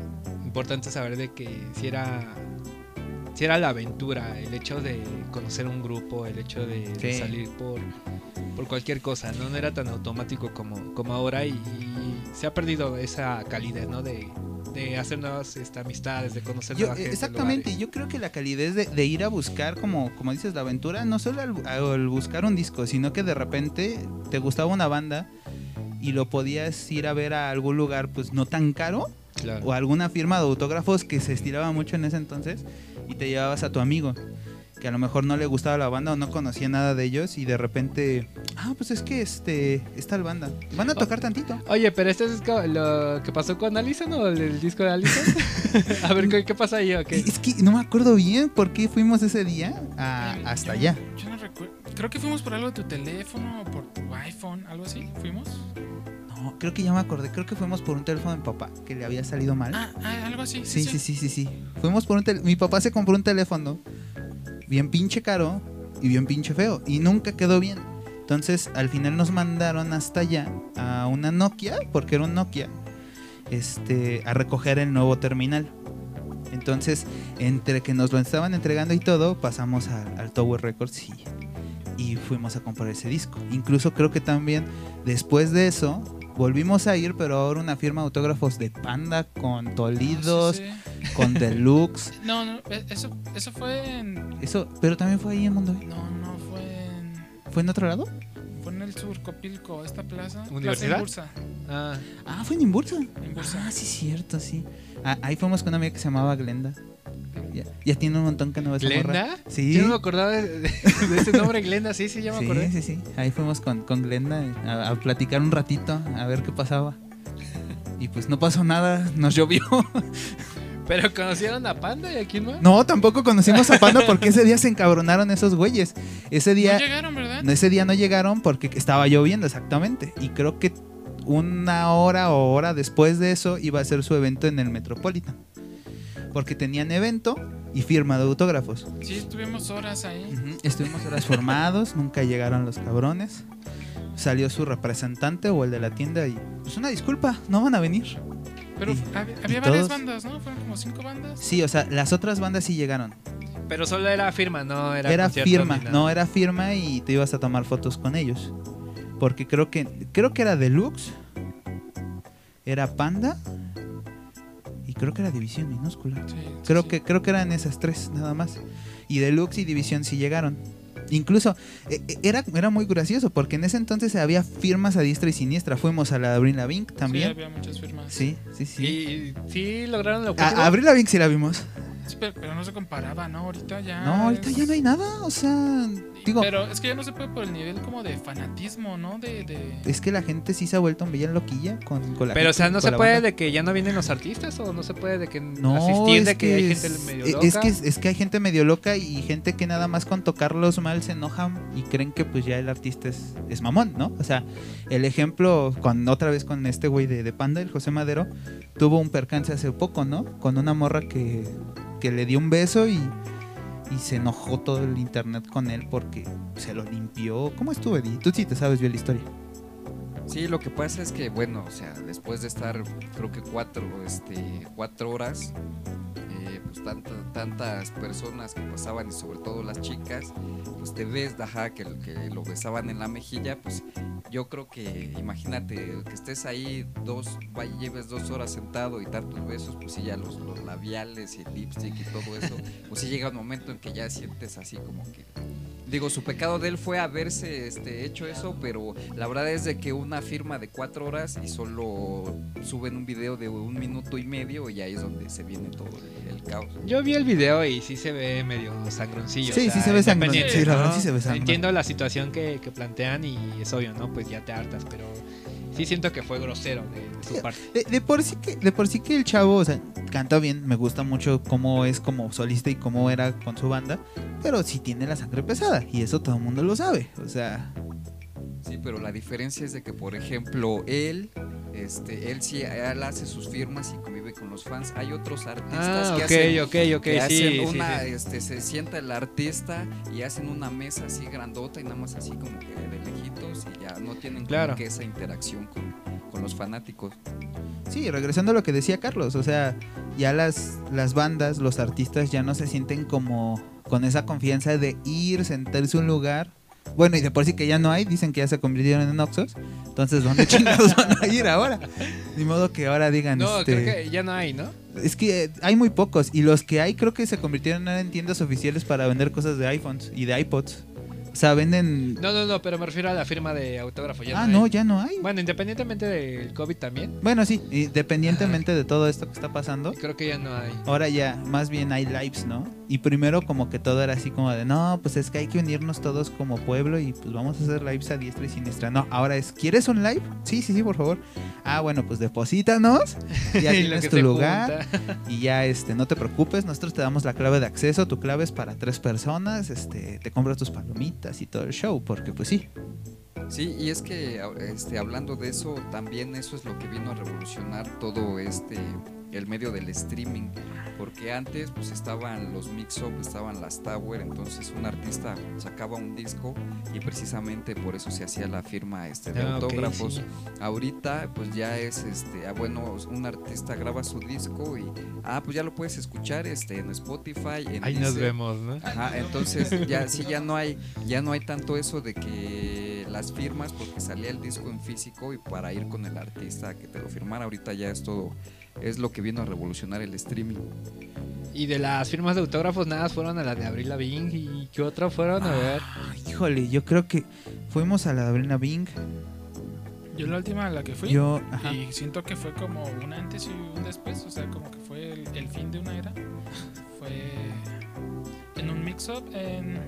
importante saber de que si era, si era la aventura, el hecho de conocer un grupo, el hecho de, salir por, por cualquier cosa, ¿no? No era tan automático como, como ahora y, y se ha perdido esa calidez, ¿no? De, de hacer nuevas este, amistades, de conocer Yo, gente, exactamente, lugares. yo creo que la calidez de, de ir a buscar, como, como dices, la aventura, no solo al, al buscar un disco, sino que de repente te gustaba una banda y lo podías ir a ver a algún lugar, pues no tan caro, Claro. o alguna firma de autógrafos que se estiraba mucho en ese entonces, y te llevabas a tu amigo, que a lo mejor no le gustaba la banda o no conocía nada de ellos, y de repente, ah, pues es que este, está la banda, van a tocar tantito. Oye, pero esto es lo que pasó con Alison o el, disco de Alison. a ver, ¿qué, qué pasa ahí Es que no me acuerdo bien por qué fuimos ese día a- Yo- hasta yo- allá. Yo no recuerdo. Creo que fuimos por algo de tu teléfono o por tu iPhone, algo así. ¿Fuimos? No, creo que ya me acordé. Creo que fuimos por un teléfono de mi papá que le había salido mal. Ah, ah, algo así. sí, sí, sí, sí, sí. Fuimos por un tel- Mi papá se compró un teléfono bien pinche caro y bien pinche feo y nunca quedó bien. Entonces, al final nos mandaron hasta allá a una Nokia, porque era un Nokia, este, a recoger el nuevo terminal. Entonces, entre que nos lo estaban entregando y todo, pasamos al, al Tower Records y, y fuimos a comprar ese disco. Incluso creo que también después de eso volvimos a ir, pero ahora una firma de autógrafos de Panda con Tolidos, Sí, sí. con Deluxe. No, no, e- eso, eso fue en. Eso, pero también fue ahí en Mundo. No, no, fue ¿Fue en otro lado? Fue en el sur, Copilco, esta plaza. ¿Universidad? Plaza Ah, Ah, fue en Imbursa. Imbursa. En Bursa. Ah, sí, cierto, sí. Ah, ahí fuimos con una amiga que se llamaba Glenda. Ya, ya tiene un montón que no ves a. ¿Glenda? Sí. Yo no me acordaba de, de- de ese nombre, Glenda. Sí, sí, ya me Sí, acordé. sí, sí. Ahí fuimos con, con Glenda a, a platicar un ratito, a ver qué pasaba. Y pues no pasó nada, nos llovió. Pero conocieron a Panda y a quién más. No, tampoco conocimos a Panda porque ese día se encabronaron esos güeyes. Ese día, No llegaron, ese día no llegaron porque estaba lloviendo exactamente. Y creo que una hora o hora después de eso iba a ser su evento en el Metropolitan. Porque tenían evento y firma de autógrafos. Sí, estuvimos horas ahí. Estuvimos horas formados, nunca llegaron los cabrones. Salió su representante o el de la tienda y pues una disculpa, no van a venir. Pero Y- había, y había varias todos- bandas, ¿no? Fueron como cinco bandas. Sí, o sea, las otras bandas sí llegaron. Pero solo era firma, no era Era, firma, no era firma y te ibas a tomar fotos con ellos. Porque creo que creo que era Deluxe, era Panda creo que era División minúscula. Sí, sí, Creo sí. que creo que eran esas tres nada más. Y Deluxe y División sí llegaron. Incluso eh, eh, era, era muy gracioso porque en ese entonces había firmas a diestra y siniestra. Fuimos a la de Abril Lavigne Sí, también. había muchas firmas. Sí, sí, sí. ¿Y sí lograron lo objetivo? A, a Avril Lavigne sí la vimos. Sí, pero, pero no se comparaba, ¿no? Ahorita ya. No, ahorita es- ya no hay nada. O sea, digo, Pero es que ya no se puede por el nivel como de fanatismo, ¿no? De. de... es que la gente sí se ha vuelto un bien loquilla con, con la Pero, o sea, ¿no se puede banda. de que ya no vienen los artistas? ¿O no se puede de que No, asistir de es que, hay es- gente medio es- loca? Es que, es que hay gente medio loca y gente que nada más con tocarlos mal se enojan y creen que pues ya el artista es, es mamón, ¿no? O sea, el ejemplo, con otra vez con este güey de, de Panda, el José Madero, tuvo un percance hace poco, ¿no? Con una morra que, que le dio un beso y, y se enojó todo el internet con él porque se lo limpió. ¿Cómo estuvo, Eddie? Tú sí te sabes bien la historia. Sí, lo que pasa es que, bueno, o sea, después de estar, creo que cuatro, este, cuatro horas, eh, pues tanta- tantas personas que pasaban y sobre todo las chicas, pues te ves, ajá, que, que lo besaban en la mejilla, pues yo creo que, imagínate, que estés ahí dos, lleves dos horas sentado y tantos besos, pues sí, ya los, los labiales y el lipstick y todo eso, pues sí llega un momento en que ya sientes así como que Digo, su pecado de él fue haberse este, hecho eso, pero la verdad es de que una firma de cuatro horas y solo suben un video de un minuto y medio y ahí es donde se viene todo el, el caos. Yo vi el video y sí se ve medio sangroncillo. Sí, o sea, sí se ve independiente, Sí, la ¿no? verdad sí se ve sangrón. Entiendo la situación que, que plantean y es obvio, ¿no? Pues ya te hartas, pero sí siento que fue grosero de, de su parte. De, de por sí que, de por sí que el chavo, o sea, canta bien, me gusta mucho cómo es como solista y cómo era con su banda, pero sí tiene la sangre pesada y eso todo el mundo lo sabe, o sea, Sí, pero la diferencia es de que, por ejemplo, él, este, él sí, él hace sus firmas y convive con los fans. Hay otros artistas Ah, que hacen ok, ok, que sí, hacen una, sí. este, se sienta el artista y hacen una mesa así grandota y nada más así como que de lejitos y ya no tienen como Claro. que esa interacción con, con los fanáticos. sí, regresando a lo que decía Carlos, o sea, ya las, las bandas, los artistas ya no se sienten como con esa confianza de ir, sentarse a un lugar. Bueno, y de por sí que ya no hay, dicen que ya se convirtieron en Oxos. Entonces, ¿dónde chingados van a ir ahora? Ni modo que ahora digan. No, este, creo que ya no hay, ¿no? Es que eh, hay muy pocos y los que hay creo que se convirtieron en tiendas oficiales para vender cosas de iPhones y de iPods. O sea, venden... No, no, no, pero me refiero a la firma de autógrafo. Ya ah, no, hay. ya no hay. Bueno, independientemente del COVID también, Bueno, sí, independientemente de todo esto que está pasando, creo que ya no hay. ahora ya más bien hay lives, ¿no? Y primero como que todo era así como de, no, pues es que hay que unirnos todos como pueblo y pues vamos a hacer lives a diestra y siniestra. No, ahora es, ¿quieres un live? Sí, sí, sí, por favor. Ah, bueno, pues deposítanos, ya tienes tu lugar. junta. Y ya, este, no te preocupes, nosotros te damos la clave de acceso, tu clave es para tres personas, este, te compras tus palomitas y todo el show, porque pues sí. Sí, y es que este, hablando de eso, también eso es lo que vino a revolucionar todo este el medio del streaming, porque antes pues estaban los mix-up, estaban las tower, entonces un artista sacaba un disco y precisamente por eso se hacía la firma este de Ah, autógrafos. sí. Ahorita pues ya es este, ah, bueno, un artista graba su disco y ah, pues ya lo puedes escuchar este en Spotify, en Ahí nos vemos, ¿no? Ajá, entonces ya sí ya no hay ya no hay tanto eso de que las firmas porque salía el disco en físico y para ir con el artista que te lo firmara ahorita ya es todo es lo que vino a revolucionar el streaming. Y de las firmas de autógrafos, nada, fueron a la de Abril Lavigne. ¿Y qué otra fueron? A ver. Híjole, yo creo que fuimos a la de Abrina Bing. Yo la última a la que fui. Yo, ajá. Y siento que fue como un antes y un después, o sea, como que fue el, el fin de una era. Fue en un mix-up en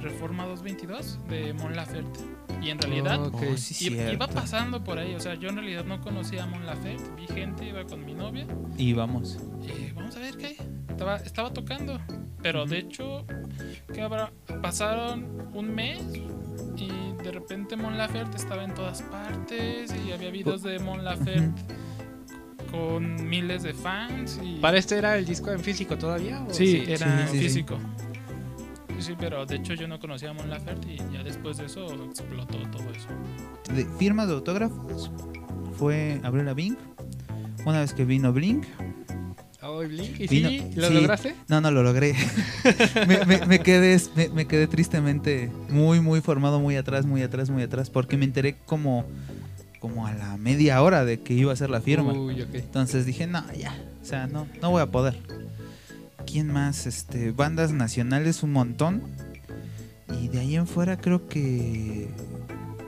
Reforma 222 de Mon Laferte. Y en realidad Ok. Oh, sí, i- iba pasando por ahí, o sea, yo en realidad no conocía a Mon Laferte, vi gente, iba con mi novia Y vamos. y vamos a ver qué. Estaba, estaba tocando, pero de hecho, ¿qué habrá? Pasaron un mes y de repente Mon Laferte estaba en todas partes y había videos de Mon Laferte con miles de fans. Y... ¿Para este era el disco en físico todavía? o Sí, era sí, sí, sí. físico. Sí, sí, pero de hecho yo no conocía a Mon Laferte y ya después de eso explotó todo eso. De firmas de autógrafos fue Abril Bing. Una vez que vino Blink. Oh, ¿y Blink? ¿Y Vino- sí? ¿Lo sí. lograste? No, no lo logré. me, me- me quedé, me, me quedé tristemente muy, muy formado, muy atrás, muy atrás, muy atrás. Porque me enteré como, como a la media hora de que iba a ser la firma. Uy, ok. Entonces dije, no, ya. O sea, no, no voy a poder. ¿Quién más? Este, bandas nacionales un montón. Y de ahí en fuera creo que.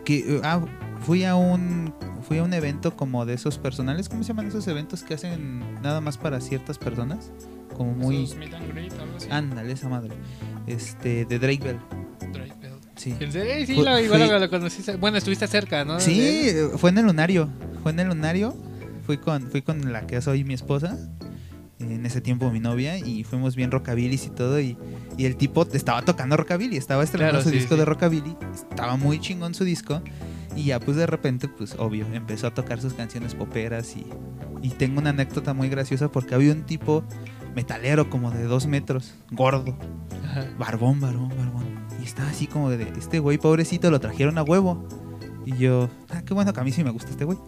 que eh, ah, fui a un. Fui a un evento como de esos personales. ¿Cómo se llaman esos eventos que hacen nada más para ciertas personas? Como muy. Meet and greet, algo así. Ándale, esa madre. Este, de Drake Bell. Drake Bell. Sí. ¿En serio? Sí, Fue- lo, igual fui- lo, lo conociste. Bueno, estuviste cerca, ¿no? Sí, fue en el lunario. Fue en el lunario. Fui con, fui con la que es hoy mi esposa. En ese tiempo mi novia. Y fuimos bien rockabilly y todo. Y, y el tipo estaba tocando rockabilly. Estaba estrenando Claro, su sí, disco sí. de rockabilly. Estaba muy chingón su disco. Y ya pues de repente, pues obvio, empezó a tocar sus canciones poperas. Y, y tengo una anécdota muy graciosa porque había un tipo metalero como de dos metros. Gordo. Ajá. Barbón, barbón, barbón. Y estaba así como de, este güey pobrecito lo trajeron a huevo. Y yo, ah, qué bueno que a mí sí me gusta este güey.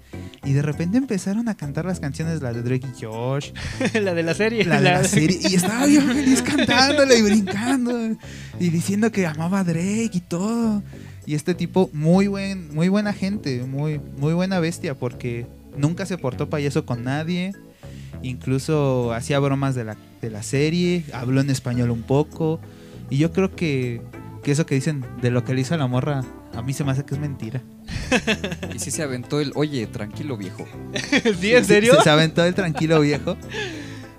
Y de repente empezaron a cantar las canciones, la de Drake y Josh, la de la serie. la de la serie. Y estaba bien feliz cantándola y brincando. Y diciendo que amaba a Drake y todo. Y este tipo, muy buen, muy buena gente, muy, muy buena bestia, porque nunca se portó payaso con nadie. Incluso hacía bromas de la, de la serie, habló en español un poco. Y yo creo que, que eso que dicen de lo que le hizo a la morra, a mí se me hace que es mentira. Y sí se aventó el, oye, tranquilo viejo. ¿Sí, en serio? Se, se aventó el tranquilo viejo.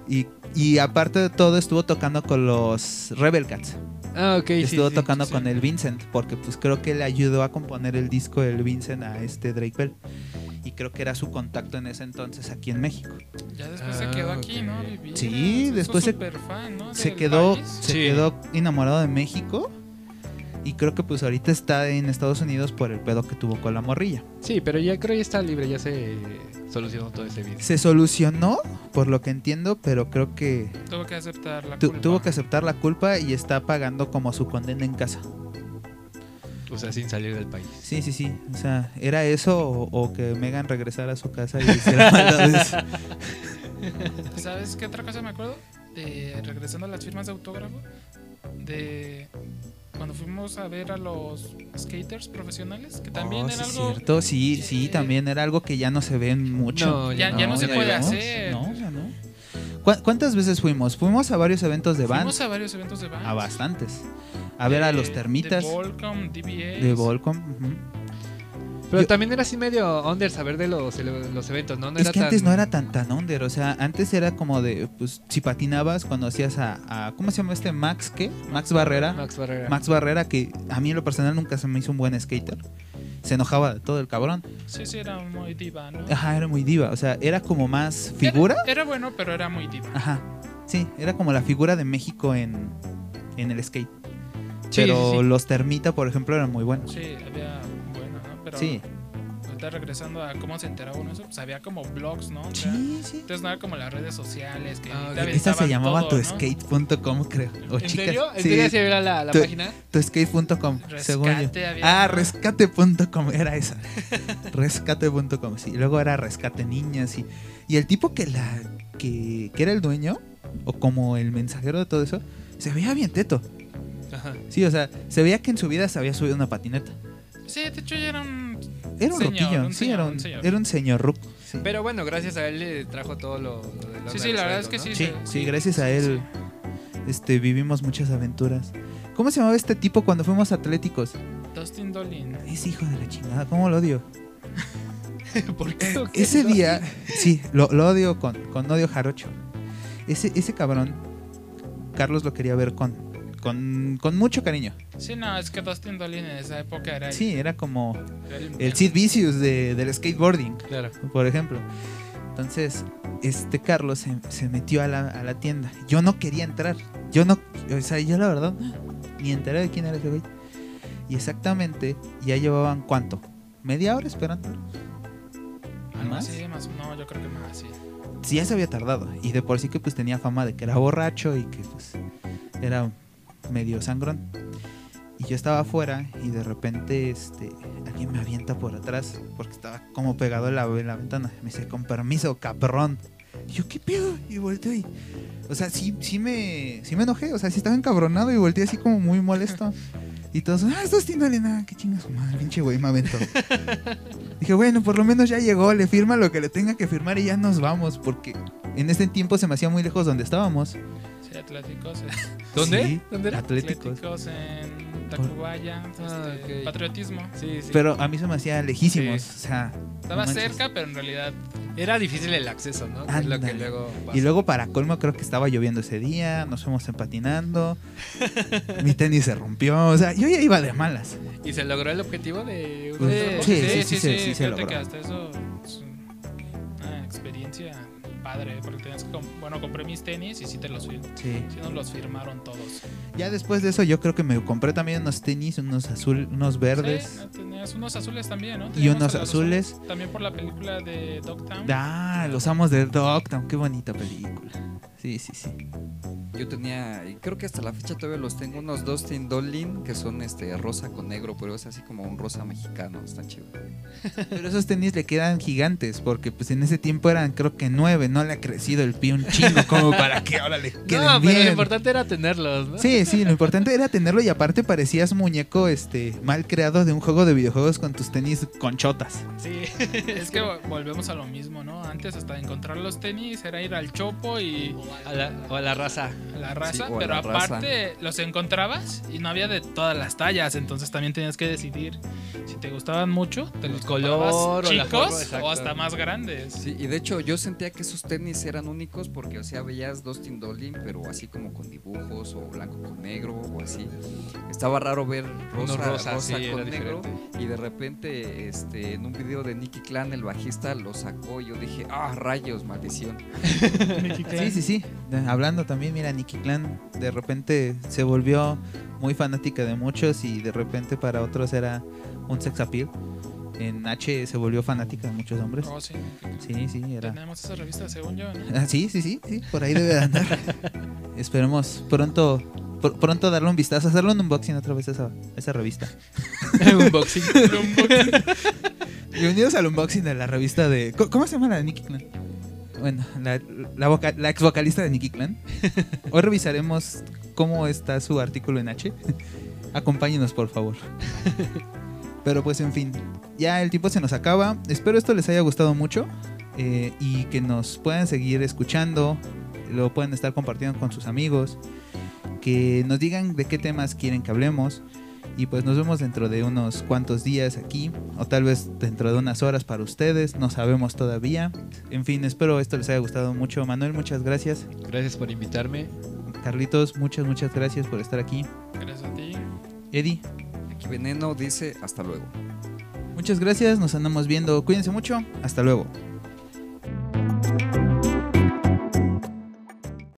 Y, y aparte de todo, estuvo tocando con los Rebel Cats. Ah, ok. estuvo sí. tocando sí. con el Vincent, porque pues creo que le ayudó a componer el disco del Vincent a este Drake Bell. Y creo que era su contacto en ese entonces aquí en México. Ya después Ah, se quedó aquí. ¿no? Vivir. Sí, después se- fan, ¿no? Se quedó, país. se Sí. quedó enamorado de México. Y creo que pues ahorita está en Estados Unidos por el pedo que tuvo con la morrilla. Sí, pero ya creo que está libre, ya se solucionó todo ese video. Se solucionó, por lo que entiendo, pero creo que Tuvo que aceptar la tu- culpa. tuvo que aceptar la culpa y está pagando como su condena en casa. O sea, sin salir del país. Sí, sí, sí. O sea, ¿era eso o, o que Megan regresara a su casa y hiciera maldades? ¿Sabes qué otra cosa me acuerdo? De, regresando a las firmas de autógrafo, de cuando fuimos a ver a los skaters profesionales, que también Oh, era sí, algo... cierto. Sí, sí, eh, también era algo que ya no se ve mucho. No, Ya- ya no se puede hacer. No, ya no. ¿Cu- ¿Cuántas veces fuimos? Fuimos a varios eventos de band. Fuimos a varios eventos de band. A bastantes. A ver a los termitas De Volcom, DBA. de Volcom. ujú. Pero Yo- también era así medio under saber de los, los eventos, ¿no? No es era que tan... antes no era tan tan under, o sea, antes era como de, pues, si patinabas, conocías a, a- ¿cómo se llama este? Max, ¿qué? Max Barrera. Max Barrera. Max Barrera, que a mí en lo personal nunca se me hizo un buen skater. Se enojaba de todo el cabrón. Sí, sí, era muy diva, ¿no? Ajá, era muy diva. O sea, era como más figura. Era, era bueno, pero era muy diva. Ajá. Sí, era como la figura de México en, en el skate. Sí, Pero sí, sí. los Termita, por ejemplo, eran muy buenos. Sí, había. Pero Sí. ahorita regresando a cómo se enteraba uno de eso, pues había como blogs, ¿no? O sea, Sí, sí. Entonces no era como las redes sociales que Ah. Esa se llamaba tuskate.com, creo. O ¿En chicas. serio? ¿En Sí, serio se era la, la Tu- página? tuskate.com, según yo. Rescate había, Ah, rescate.com, era esa. rescate.com, sí. Y luego era rescate niñas y, y el tipo que la que, que era el dueño o como el mensajero de todo eso, se veía bien teto. Ajá. Sí, o sea, se veía que en su vida se había subido una patineta. Sí, de hecho ya era un Era un Señor, ruquillo, un sí, señor, era un un, señor. era un señor ruco. Sí, Pero bueno, gracias a él le trajo todo lo, lo de los Sí, sí, la verdad es que sueldo, sí. sí, sí, gracias a él este, vivimos muchas aventuras. ¿Cómo se llamaba este tipo cuando fuimos atléticos? Dustin Dolin. Es hijo de la chingada, ¿cómo lo odio? ¿no? ¿Por qué? ¿O qué? Ese día, sí, lo, lo odio con, con odio jarocho. Ese, ese cabrón, Carlos lo quería ver con, con, con mucho cariño. Sí, no, es que Dustin Dolin en esa época era Sí, era como era el Sid Vicious de- del skateboarding, Claro. por ejemplo. Entonces, este Carlos se, se metió a la, a la tienda. Yo no quería entrar. Yo no, o sea, yo la verdad, ni enteré de quién era ese güey. Y exactamente, ya llevaban cuánto? ¿Media hora esperando? Algo ¿Más? así, más, no, yo creo que más, sí. sí ya se había tardado y de por sí que pues tenía fama de que era borracho y que pues era medio sangrón y yo estaba afuera y de repente este alguien me avienta por atrás porque estaba como pegado en la, en la ventana me dice con permiso caprón y yo qué pedo y volteo y o sea sí sí me sí me enojé o sea sí estaba encabronado y volteé así como muy molesto y todos ah estás tirándole nada qué chingas su madre pinche güey me aventó Dije, bueno, por lo menos ya llegó, le firma lo que le tenga que firmar y ya nos vamos, porque en ese tiempo se me hacía muy lejos donde estábamos. Sí, Atléticos. eh, ¿Dónde? Sí, ¿Dónde era? Atléticos. Atléticos en Tacubaya. Ah, este. Patriotismo. Sí, sí. Pero a mí se me hacía lejísimos, Sí. o sea... Estaba no cerca, pero en realidad Era difícil el acceso, ¿no? Que es lo que Ándale. luego pasa. Y luego para colmo creo que estaba lloviendo ese día, nos fuimos empatinando, mi tenis se rompió, o sea, yo ya iba de malas. ¿Y se logró el objetivo de Pues, sí, sí, sí, sí, sí, sí, se- sí se fíjate logró. que hasta eso padre, porque tenías que, bueno, compré mis tenis y sí te los fir- Sí. sí nos los firmaron todos. Ya después de eso yo creo que me compré también unos tenis, unos azul, unos verdes. Sí, tenías unos azules también, ¿no? Y unos los azules. También por la película de Dogtown. Ah, los amos de Dogtown, qué bonita película. Sí, sí, sí. Yo tenía, y creo que hasta la fecha todavía los tengo, unos Dustin Dolin que son este rosa con negro, pero es así como un rosa mexicano, está chido. Pero esos tenis le quedan gigantes, porque pues en ese tiempo eran creo que nueve, no le ha crecido el pie un chingo como para que ahora le queden No, pero bien. lo importante era tenerlos, ¿no? Sí, sí, lo importante era tenerlo y aparte parecías muñeco este mal creado de un juego de videojuegos con tus tenis conchotas. Sí. Es que vo- volvemos a lo mismo, ¿no? Antes hasta encontrar los tenis era ir al chopo y A la, o a la raza. a la raza, Sí, pero la raza. aparte los encontrabas y no había de todas las tallas, entonces también tenías que decidir si te gustaban mucho, te los El color o chicos o hasta más grandes. Sí, y de hecho yo sentía que esos tenis eran únicos porque, o sea, veías Dustin Dolin, pero así como con dibujos o blanco con negro o así. Estaba raro ver rosa, rosa, rosa sí, con negro diferente. y de repente este, en un video de Nicky Clan el bajista lo sacó y yo dije, ah, rayos, maldición. Sí, sí, sí. Hablando también, mira, Nicky Clan de repente se volvió muy fanática de muchos y de repente para otros era un sex appeal. En H se volvió fanática de muchos hombres. Oh, sí. Sí, sí, era. Tenemos esa revista, según yo, ¿no? Ah, sí, sí, sí, sí, por ahí debe de andar. Esperemos pronto pr- pronto darle un vistazo, hacerle un unboxing otra vez a esa, a esa revista. Unboxing. Bienvenidos al unboxing de la revista de. ¿Cómo, cómo se llama la de Nicky Clan? Bueno, la, ex vocalista de Nicky Clan. Hoy revisaremos cómo está su artículo en H. Acompáñenos, por favor. Pero pues, en fin, ya el tiempo se nos acaba. Espero esto les haya gustado mucho eh, y que nos puedan seguir escuchando. Lo pueden estar compartiendo con sus amigos. Que nos digan de qué temas quieren que hablemos. Y pues nos vemos dentro de unos cuantos días aquí, o tal vez dentro de unas horas para ustedes, no sabemos todavía. En fin, espero esto les haya gustado mucho. Manuel, muchas gracias. Gracias por invitarme. Carlitos, muchas, muchas gracias por estar aquí. Gracias a ti. Eddie, Aquí Veneno dice, hasta luego. muchas gracias, nos andamos viendo. Cuídense mucho, hasta luego.